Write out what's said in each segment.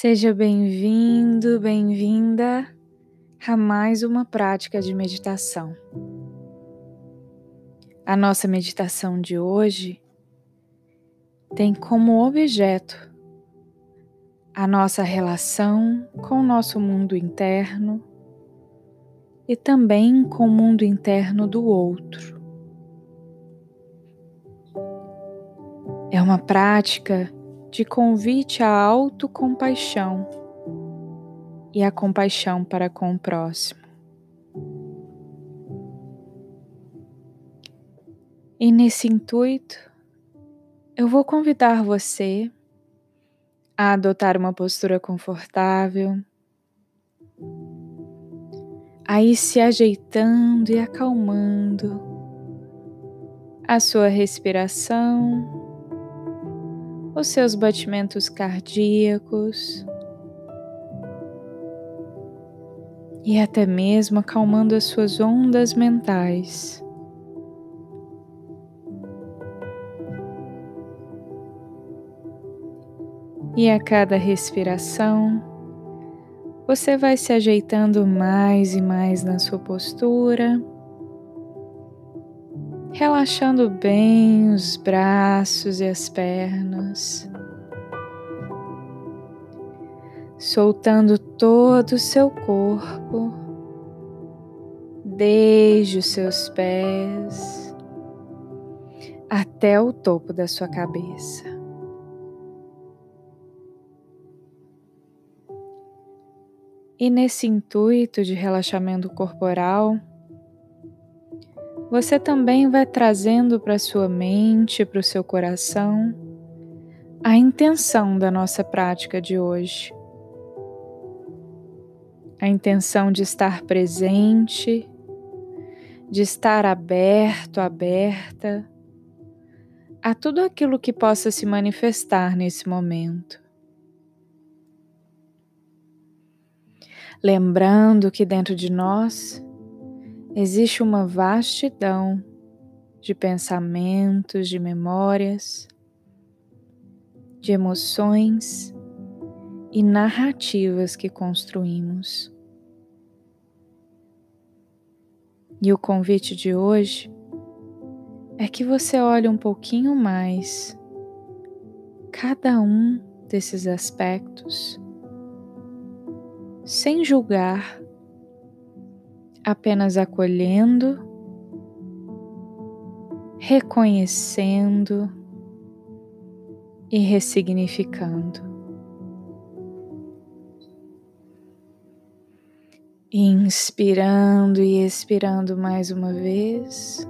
Seja bem-vindo, bem-vinda a mais uma prática de meditação. A nossa meditação de hoje tem como objeto a nossa relação com o nosso mundo interno e também com o mundo interno do outro. É uma prática de convite à autocompaixão e à compaixão para com o próximo. E nesse intuito, eu vou convidar você a adotar uma postura confortável, a ir se ajeitando e acalmando a sua respiração os seus batimentos cardíacos e até mesmo acalmando as suas ondas mentais. E a cada respiração, você vai se ajeitando mais e mais na sua postura relaxando bem os braços e as pernas, soltando todo o seu corpo, desde os seus pés até o topo da sua cabeça. E nesse intuito de relaxamento corporal, você também vai trazendo para sua mente, para o seu coração, a intenção da nossa prática de hoje. A intenção de estar presente, de estar aberto, aberta a tudo aquilo que possa se manifestar nesse momento. Lembrando que dentro de nós existe uma vastidão de pensamentos, de memórias, de emoções e narrativas que construímos. E o convite de hoje é que você olhe um pouquinho mais cada um desses aspectos sem julgar apenas acolhendo, reconhecendo e ressignificando. Inspirando e expirando mais uma vez.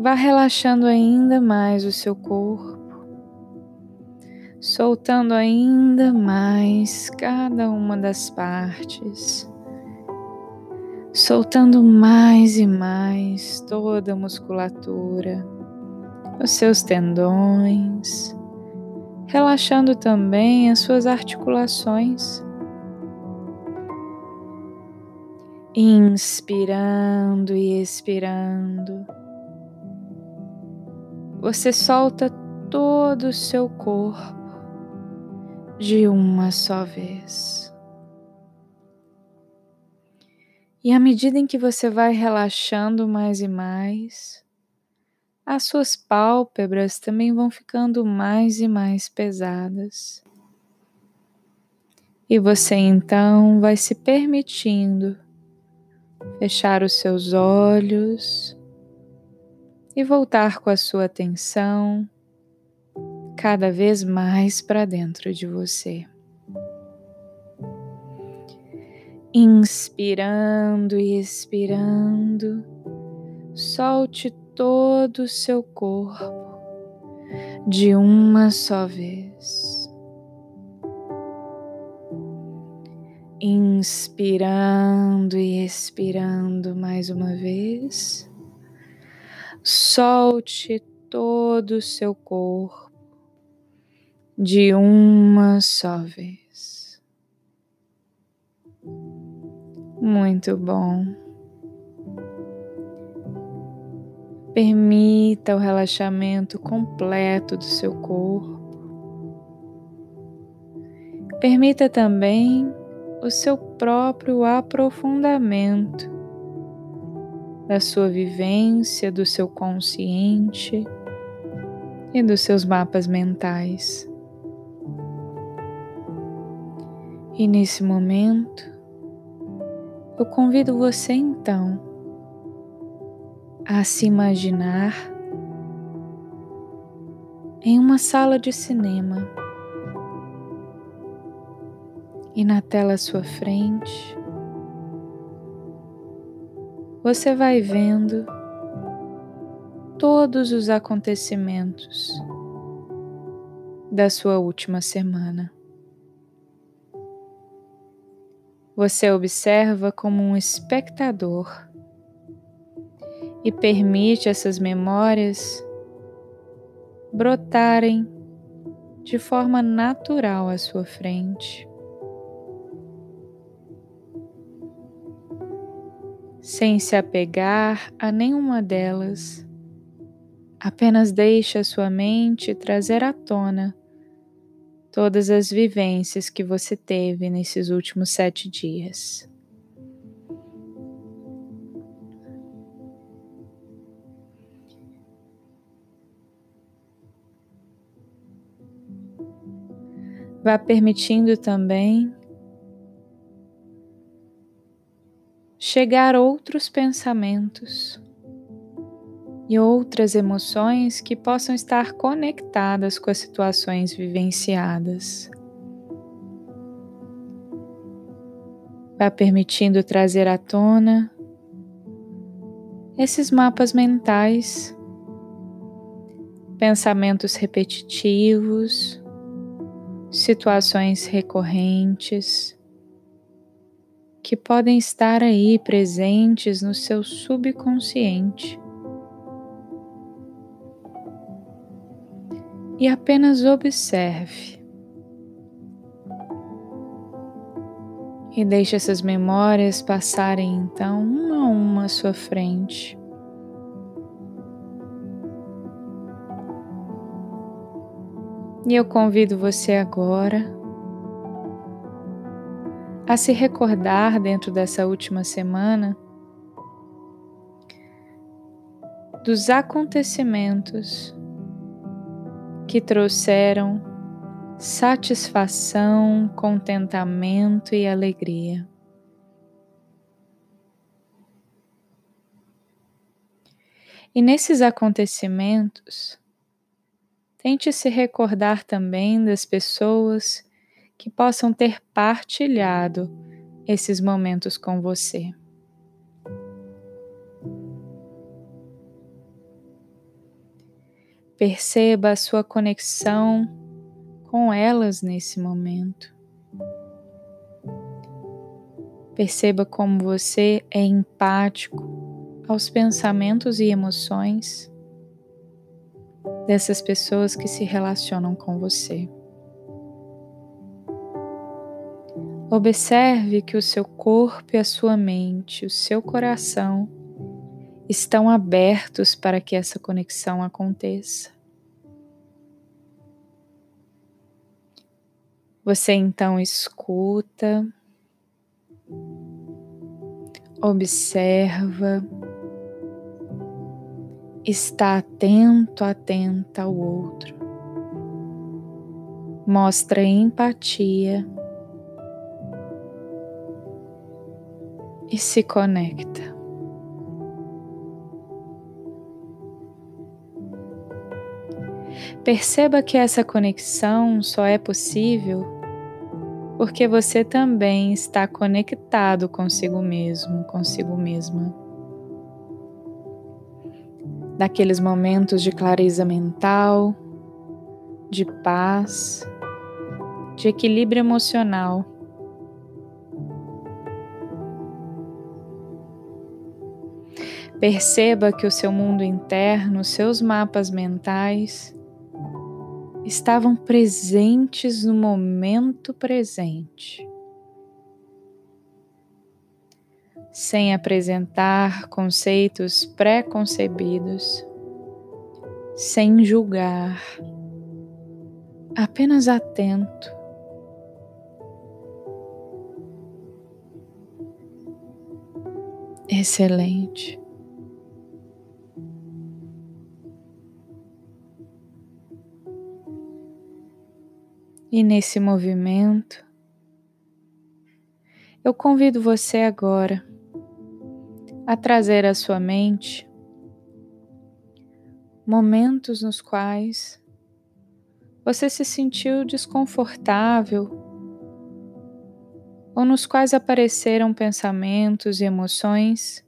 Vá relaxando ainda mais o seu corpo, soltando ainda mais cada uma das partes soltando mais e mais toda a musculatura, os seus tendões, relaxando também as suas articulações. Inspirando e expirando, você solta todo o seu corpo de uma só vez. E à medida em que você vai relaxando mais e mais, as suas pálpebras também vão ficando mais e mais pesadas. E você então vai se permitindo fechar os seus olhos e voltar com a sua atenção cada vez mais para dentro de você. Inspirando e expirando, solte todo o seu corpo de uma só vez. Inspirando e expirando mais uma vez, solte todo o seu corpo de uma só vez. Muito bom. Permita o relaxamento completo do seu corpo. Permita também o seu próprio aprofundamento da sua vivência, do seu consciente e dos seus mapas mentais. E nesse momento, eu convido você então a se imaginar em uma sala de cinema e na tela à sua frente você vai vendo todos os acontecimentos da sua última semana. Você observa como um espectador e permite essas memórias brotarem de forma natural à sua frente. sem se apegar a nenhuma delas. Apenas deixe a sua mente trazer à tona todas as vivências que você teve nesses últimos sete dias. Vá permitindo também chegar outros pensamentos e outras emoções que possam estar conectadas com as situações vivenciadas. Vá permitindo trazer à tona esses mapas mentais, pensamentos repetitivos, situações recorrentes que podem estar aí presentes no seu subconsciente. E apenas observe. E deixe essas memórias passarem então uma a uma à sua frente. E eu convido você agora a se recordar dentro dessa última semana dos acontecimentos que trouxeram satisfação, contentamento e alegria. E nesses acontecimentos, tente se recordar também das pessoas que possam ter partilhado esses momentos com você. Perceba a sua conexão com elas nesse momento. Perceba como você é empático aos pensamentos e emoções dessas pessoas que se relacionam com você. Observe que o seu corpo e a sua mente, o seu coração estão abertos para que essa conexão aconteça. Você então escuta, observa, está atento, atenta ao outro, mostra empatia e se conecta. Perceba que essa conexão só é possível porque você também está conectado consigo mesmo, consigo mesma. Naqueles momentos de clareza mental, de paz, de equilíbrio emocional Perceba que o seu mundo interno, seus mapas mentais, estavam presentes no momento presente, sem apresentar conceitos pré-concebidos, sem julgar, apenas atento. Excelente. E nesse movimento, eu convido você agora a trazer à sua mente momentos nos quais você se sentiu desconfortável ou nos quais apareceram pensamentos e emoções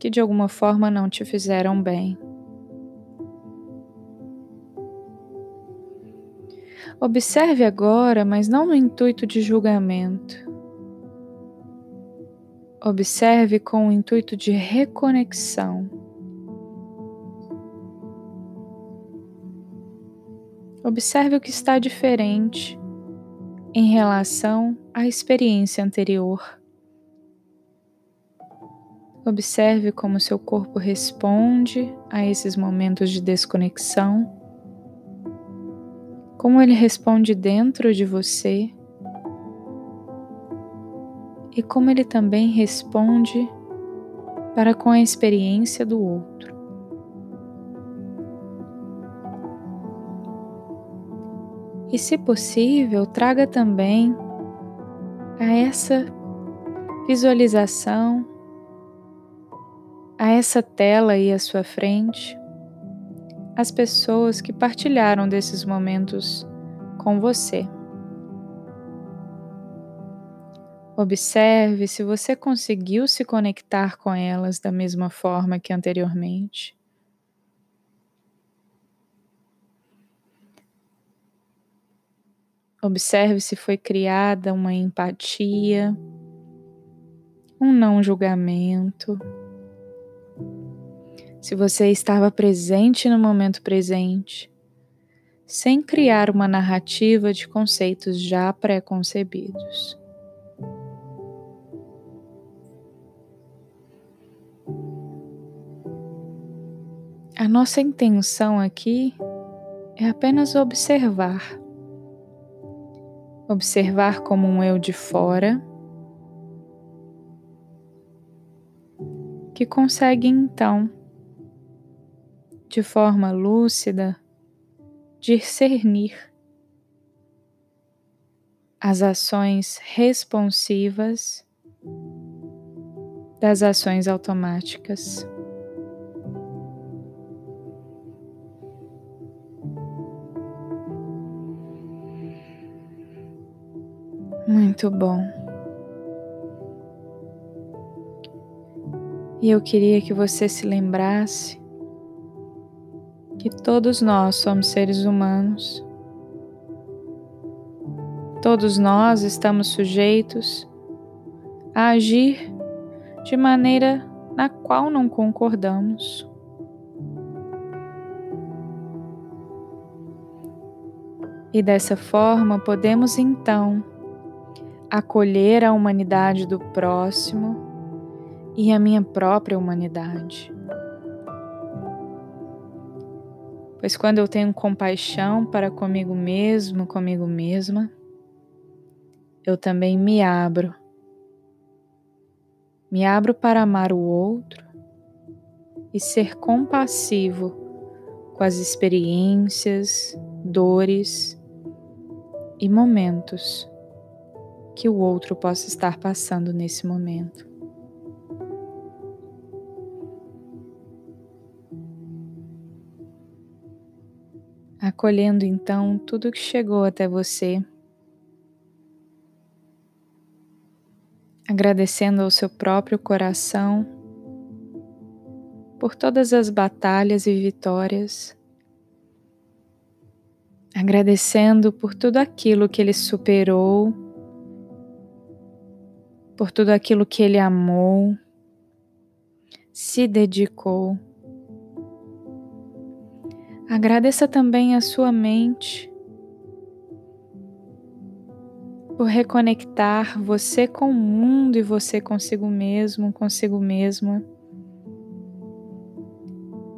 que de alguma forma não te fizeram bem. Observe agora, mas não no intuito de julgamento. Observe com o intuito de reconexão. Observe o que está diferente em relação à experiência anterior. Observe como seu corpo responde a esses momentos de desconexão como ele responde dentro de você e como ele também responde para com a experiência do outro. E, se possível, traga também a essa visualização, a essa tela aí à sua frente, as pessoas que partilharam desses momentos com você. Observe se você conseguiu se conectar com elas da mesma forma que anteriormente. Observe se foi criada uma empatia, um não julgamento se você estava presente no momento presente, sem criar uma narrativa de conceitos já pré-concebidos. A nossa intenção aqui é apenas observar. Observar como um eu de fora que consegue então de forma lúcida, discernir as ações responsivas das ações automáticas. Muito bom. E eu queria que você se lembrasse que todos nós somos seres humanos. Todos nós estamos sujeitos a agir de maneira na qual não concordamos. E dessa forma podemos então acolher a humanidade do próximo e a minha própria humanidade. Pois quando eu tenho compaixão para comigo mesmo, comigo mesma, eu também me abro. Me abro para amar o outro e ser compassivo com as experiências, dores e momentos que o outro possa estar passando nesse momento. Acolhendo então tudo que chegou até você, agradecendo ao seu próprio coração por todas as batalhas e vitórias, agradecendo por tudo aquilo que ele superou, por tudo aquilo que ele amou, se dedicou Agradeça também a sua mente por reconectar você com o mundo e você consigo mesmo, consigo mesma.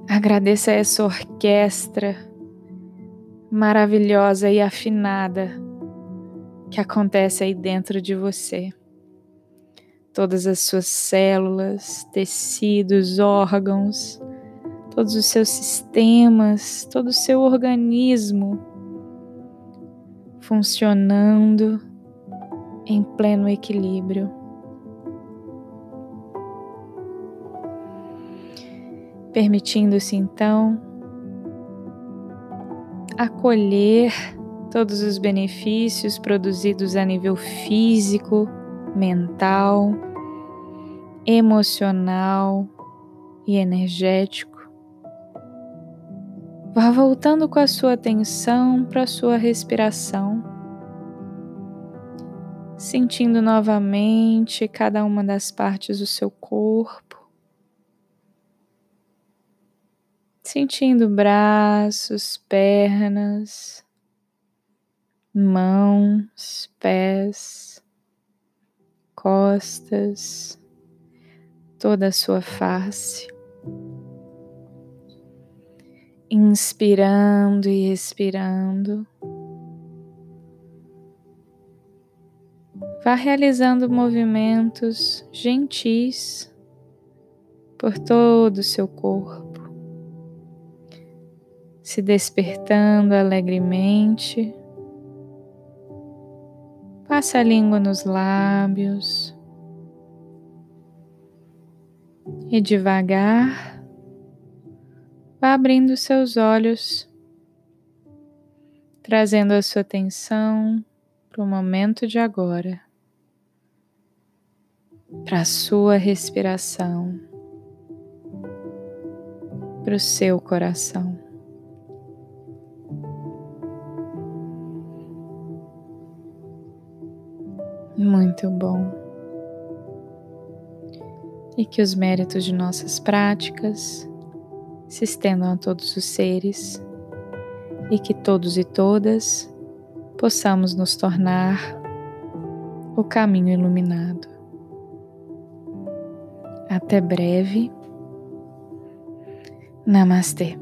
Agradeça essa orquestra maravilhosa e afinada que acontece aí dentro de você. todas as suas células, tecidos, órgãos, todos os seus sistemas, todo o seu organismo funcionando em pleno equilíbrio. Permitindo-se então acolher todos os benefícios produzidos a nível físico, mental, emocional e energético. Vá voltando com a sua atenção para a sua respiração, sentindo novamente cada uma das partes do seu corpo, sentindo braços, pernas, mãos, pés, costas, toda a sua face. Inspirando e expirando. Vá realizando movimentos gentis por todo o seu corpo, se despertando alegremente Passa a língua nos lábios e devagar vá abrindo seus olhos, trazendo a sua atenção para o momento de agora, para a sua respiração, para o seu coração. Muito bom. E que os méritos de nossas práticas se estendam a todos os seres e que todos e todas possamos nos tornar o caminho iluminado. Até breve. Namastê.